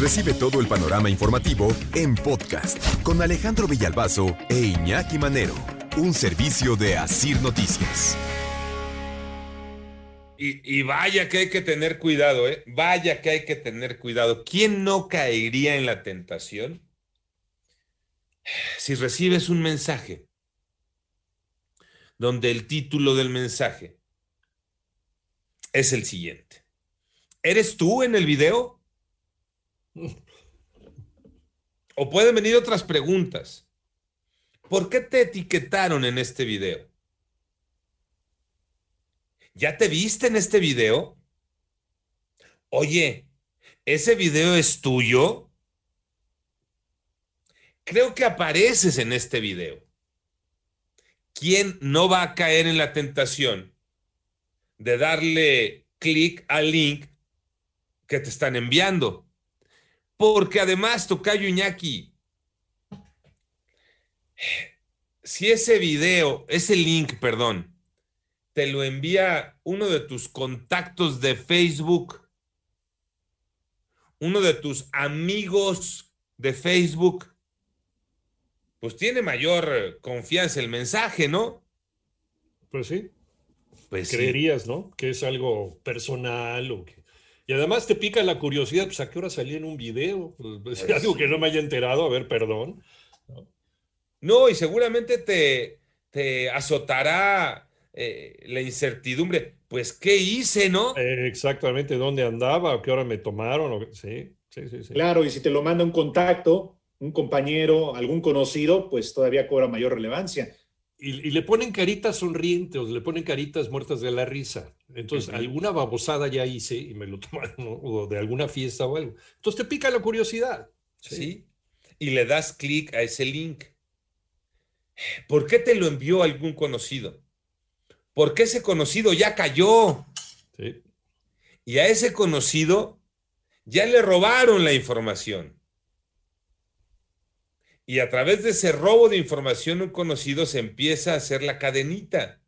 Recibe todo el panorama informativo en podcast con Alejandro Villalbazo e Iñaki Manero, un servicio de Asir Noticias. Y, y, vaya que hay que tener cuidado, ¿eh? Vaya que hay que tener cuidado. ¿Quién no caería en la tentación si recibes un mensaje donde el título del mensaje es el siguiente? ¿Eres tú en el video? O pueden venir otras preguntas. ¿Por qué te etiquetaron en este video? ¿Ya te viste en este video? Oye, ¿ese video es tuyo? Creo que apareces en este video. ¿Quién no va a caer en la tentación de darle clic al link que te están enviando? Porque además, Tocayo Iñaki, si ese video, ese link, perdón, te lo envía uno de tus contactos de Facebook, uno de tus amigos de Facebook, pues tiene mayor confianza el mensaje, ¿no? Pues sí. Pues Creerías, ¿no? Que es algo personal o que y además te pica la curiosidad, pues a qué hora salí en un video, pues, pues algo que no me haya enterado, a ver, perdón. No, y seguramente te, te azotará eh, la incertidumbre. Pues, ¿qué hice, no? Eh, exactamente, ¿dónde andaba? ¿A qué hora me tomaron? Sí, sí, sí, sí. Claro, y si te lo manda un contacto, un compañero, algún conocido, pues todavía cobra mayor relevancia y, le ponen caritas sonrientes le ponen caritas muertas de la risa. Entonces, alguna babosada ya hice y me lo tomaron, o de alguna fiesta o algo. Entonces te pica la curiosidad. ¿sí? Y le das clic a ese link. ¿Por qué te lo envió algún conocido? Porque ese conocido ya cayó. Sí. Y a ese conocido ya le robaron la información. Y a través de ese robo de información un conocido se empieza a hacer la cadenita.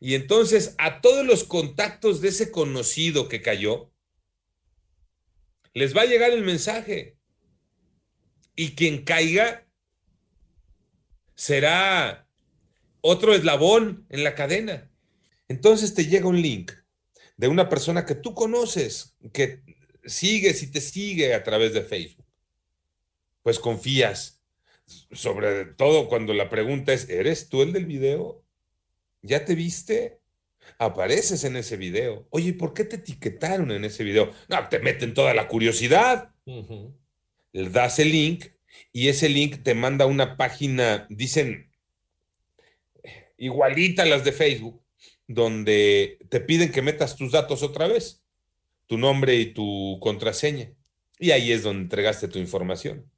Y entonces a todos los contactos de ese conocido que cayó, les va a llegar el mensaje. Y quien caiga será otro eslabón en la cadena. Entonces te llega un link de una persona que tú conoces, que sigues y te sigue a través de Facebook pues confías. Sobre todo cuando la pregunta es, ¿eres tú el del video? ¿Ya te viste? Apareces en ese video. Oye, ¿por qué te etiquetaron en ese video? No, te meten toda la curiosidad. Le das el link y ese link te manda una página, dicen, igualita a las de Facebook, donde te piden que metas tus datos otra vez, tu nombre y tu contraseña. Y ahí es donde entregaste tu información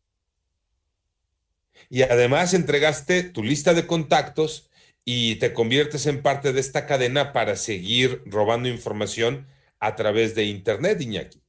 y además entregaste tu lista de contactos y te conviertes en parte de esta cadena para seguir robando información a través de Internet, Iñaki.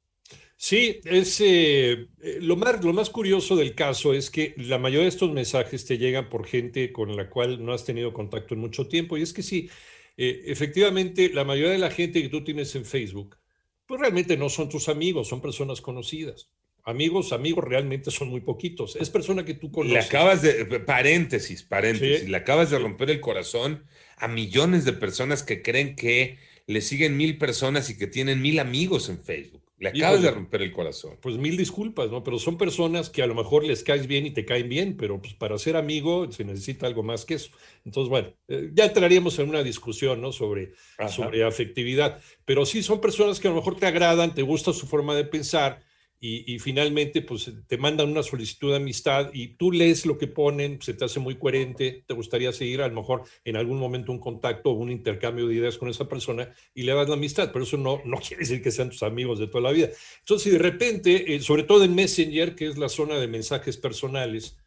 Sí, es, eh, eh, lo, más, lo más curioso del caso es que la mayoría de estos mensajes te llegan por gente con la cual no has tenido contacto en mucho tiempo. Y es que sí, eh, efectivamente, la mayoría de la gente que tú tienes en Facebook, pues realmente no son tus amigos, son personas conocidas. Amigos, amigos realmente son muy poquitos. Es persona que tú conoces. Le acabas de, paréntesis, paréntesis, le acabas de romper el corazón a millones de personas que creen que le siguen mil personas y que tienen mil amigos en Facebook. Le acabas de romper el corazón. Pues mil disculpas, ¿no? Pero son personas que a lo mejor les caes bien y te caen bien, pero pues para ser amigo se necesita algo más que eso. Entonces, bueno, eh, ya entraríamos en una discusión, ¿no? Sobre, sobre afectividad. Pero sí son personas que a lo mejor te agradan, te gusta su forma de pensar y, finalmente pues te mandan una solicitud de amistad y tú lees lo que ponen, se te hace muy coherente, te gustaría seguir a lo mejor en algún momento un contacto o un intercambio de ideas con esa persona y le das la amistad, pero eso no, no quiere decir que sean tus amigos de toda la vida. Entonces, si de repente, eh, sobre todo en Messenger, que es la zona de mensajes personales,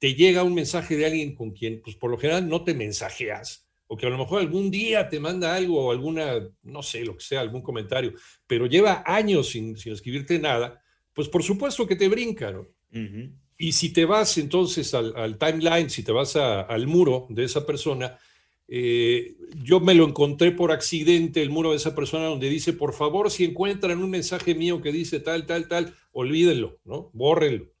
te llega un mensaje de alguien con quien, pues por lo general no te mensajeas, o que a lo mejor algún día te manda algo o alguna, no sé, lo que sea, algún comentario, pero lleva años sin, sin escribirte nada, pues por supuesto que te brinca, ¿no? Y si te vas entonces al, timeline, si te vas al muro de esa persona, eh, yo me lo encontré por accidente, el muro de esa persona donde dice, por favor, si encuentran un mensaje mío que dice tal, tal, tal, olvídenlo, ¿no? Bórrenlo.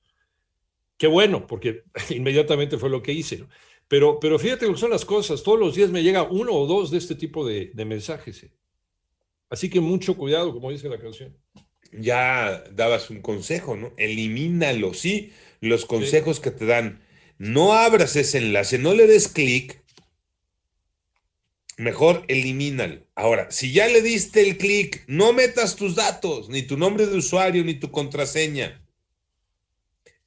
Qué bueno, porque inmediatamente fue lo que hice, ¿no? Pero, pero fíjate lo que son las cosas, todos los días me llega uno o dos de este tipo de, mensajes. ¿eh? Así que mucho cuidado, como dice la canción ya dabas un consejo, ¿no? Elimínalo, sí, los consejos que te dan. No abras ese enlace, no le des clic. Mejor elimínalo. Ahora, si ya le diste el clic, no metas tus datos, ni tu nombre de usuario, ni tu contraseña.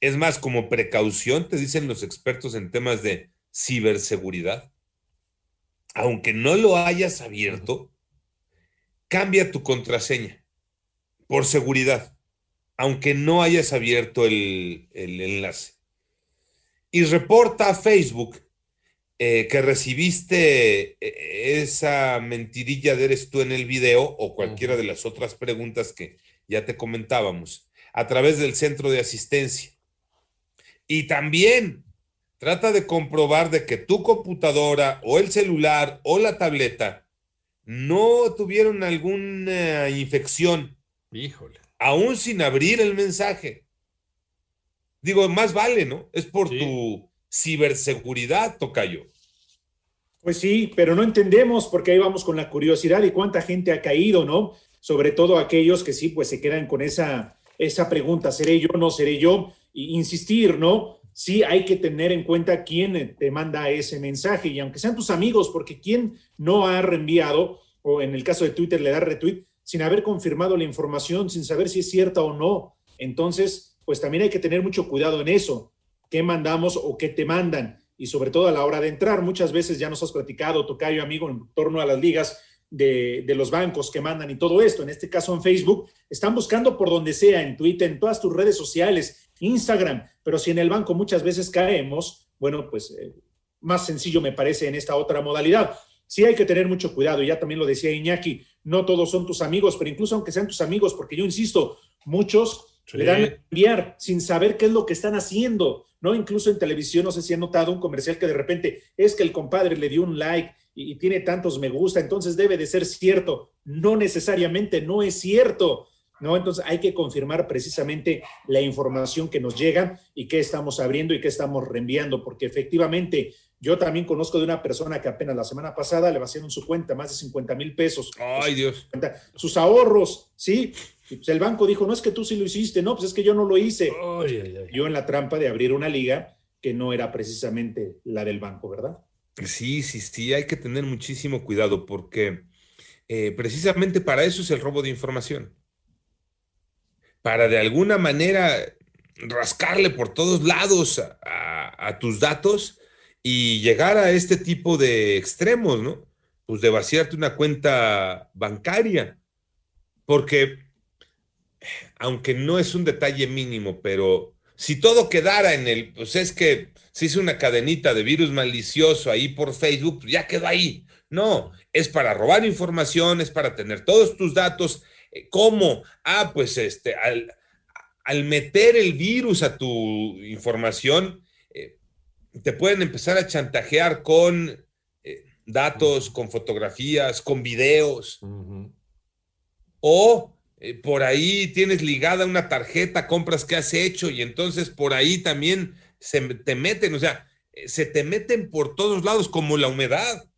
Es más, como precaución, te dicen los expertos en temas de ciberseguridad. Aunque no lo hayas abierto, cambia tu contraseña por seguridad, aunque no hayas abierto el, enlace. Y reporta a Facebook eh, que recibiste eh, esa mentirilla de eres tú en el video o cualquiera de las otras preguntas que ya te comentábamos a través del centro de asistencia. Y también trata de comprobar de que tu computadora o el celular o la tableta no tuvieron alguna infección Híjole. Aún sin abrir el mensaje. Digo, más vale, ¿no? Es por tu ciberseguridad, Tocayo. Pues sí, pero no entendemos porque ahí vamos con la curiosidad y cuánta gente ha caído, ¿no? Sobre todo aquellos que sí, pues se quedan con esa, esa pregunta, ¿seré yo, no seré yo? Y insistir, ¿no? Sí, hay que tener en cuenta quién te manda ese mensaje y aunque sean tus amigos, porque quién no ha reenviado, o en el caso de Twitter le da retweet, sin haber confirmado la información, sin saber si es cierta o no. Entonces, pues también hay que tener mucho cuidado en eso. ¿Qué mandamos o qué te mandan? Y sobre todo a la hora de entrar, muchas veces ya nos has platicado, Tocayo, amigo, en torno a las ligas de, los bancos que mandan y todo esto. En este caso en Facebook, están buscando por donde sea, en Twitter, en todas tus redes sociales, Instagram. Pero si en el banco muchas veces caemos, bueno, pues eh, más sencillo me parece en esta otra modalidad sí hay que tener mucho cuidado. Ya también lo decía Iñaki, no todos son tus amigos, pero incluso aunque sean tus amigos, porque yo insisto, muchos le dan a enviar sin saber qué es lo que están haciendo, ¿no? Incluso en televisión, no sé si han notado un comercial que de repente es que el compadre le dio un like y, y tiene tantos me gusta, entonces debe de ser cierto. No necesariamente, no es cierto. ¿no? Entonces hay que confirmar precisamente la información que nos llega y qué estamos abriendo y qué estamos reenviando, porque efectivamente yo también conozco de una persona que apenas la semana pasada le vaciaron su cuenta más de 50 mil pesos. Ay, Dios. Sus ahorros, ¿sí? pues el banco dijo, no es que tú sí lo hiciste, no, pues es que yo no lo hice. Yo en la trampa de abrir una liga que no era precisamente la del banco, ¿verdad? Sí, sí, sí, hay que tener muchísimo cuidado porque eh, precisamente para eso es el robo de información para de alguna manera rascarle por todos lados a, tus datos y llegar a este tipo de extremos, ¿no? Pues de vaciarte una cuenta bancaria. Porque, aunque no es un detalle mínimo, pero si todo quedara en el, pues es que se hizo una cadenita de virus malicioso ahí por Facebook, pues ya quedó ahí. No, es para robar información, es para tener todos tus datos eh, ¿Cómo? Ah, pues este, al, meter el virus a tu información, te pueden empezar a chantajear con eh, datos, con fotografías, con videos. O por ahí tienes ligada una tarjeta, compras que has hecho y entonces por ahí también se te meten, o sea, se te meten por todos lados como la humedad.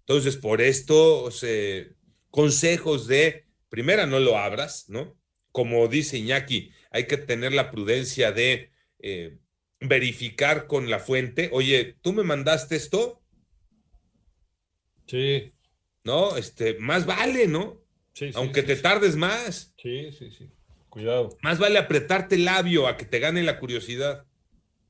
Entonces, por esto se consejos de, primera, no lo abras, ¿no? Como dice Iñaki, hay que tener la prudencia de eh, verificar con la fuente, oye, ¿tú me mandaste esto? Sí. No, este, más vale, ¿no? Sí, Aunque te tardes más. Sí, sí, sí. Cuidado. Más vale apretarte el labio a que te gane la curiosidad.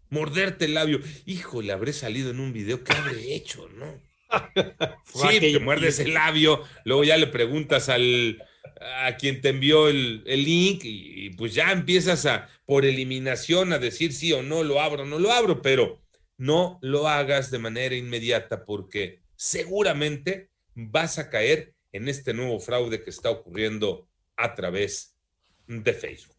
Morderte el labio. Híjole, habré salido en un video. ¿Qué habré hecho, no? Sí, te muerdes el labio, luego ya le preguntas al, a quien te envió el, el link y, y, pues ya empiezas a, por eliminación, a decir sí o no, lo abro, no lo abro, pero no lo hagas de manera inmediata porque seguramente vas a caer en este nuevo fraude que está ocurriendo a través de Facebook.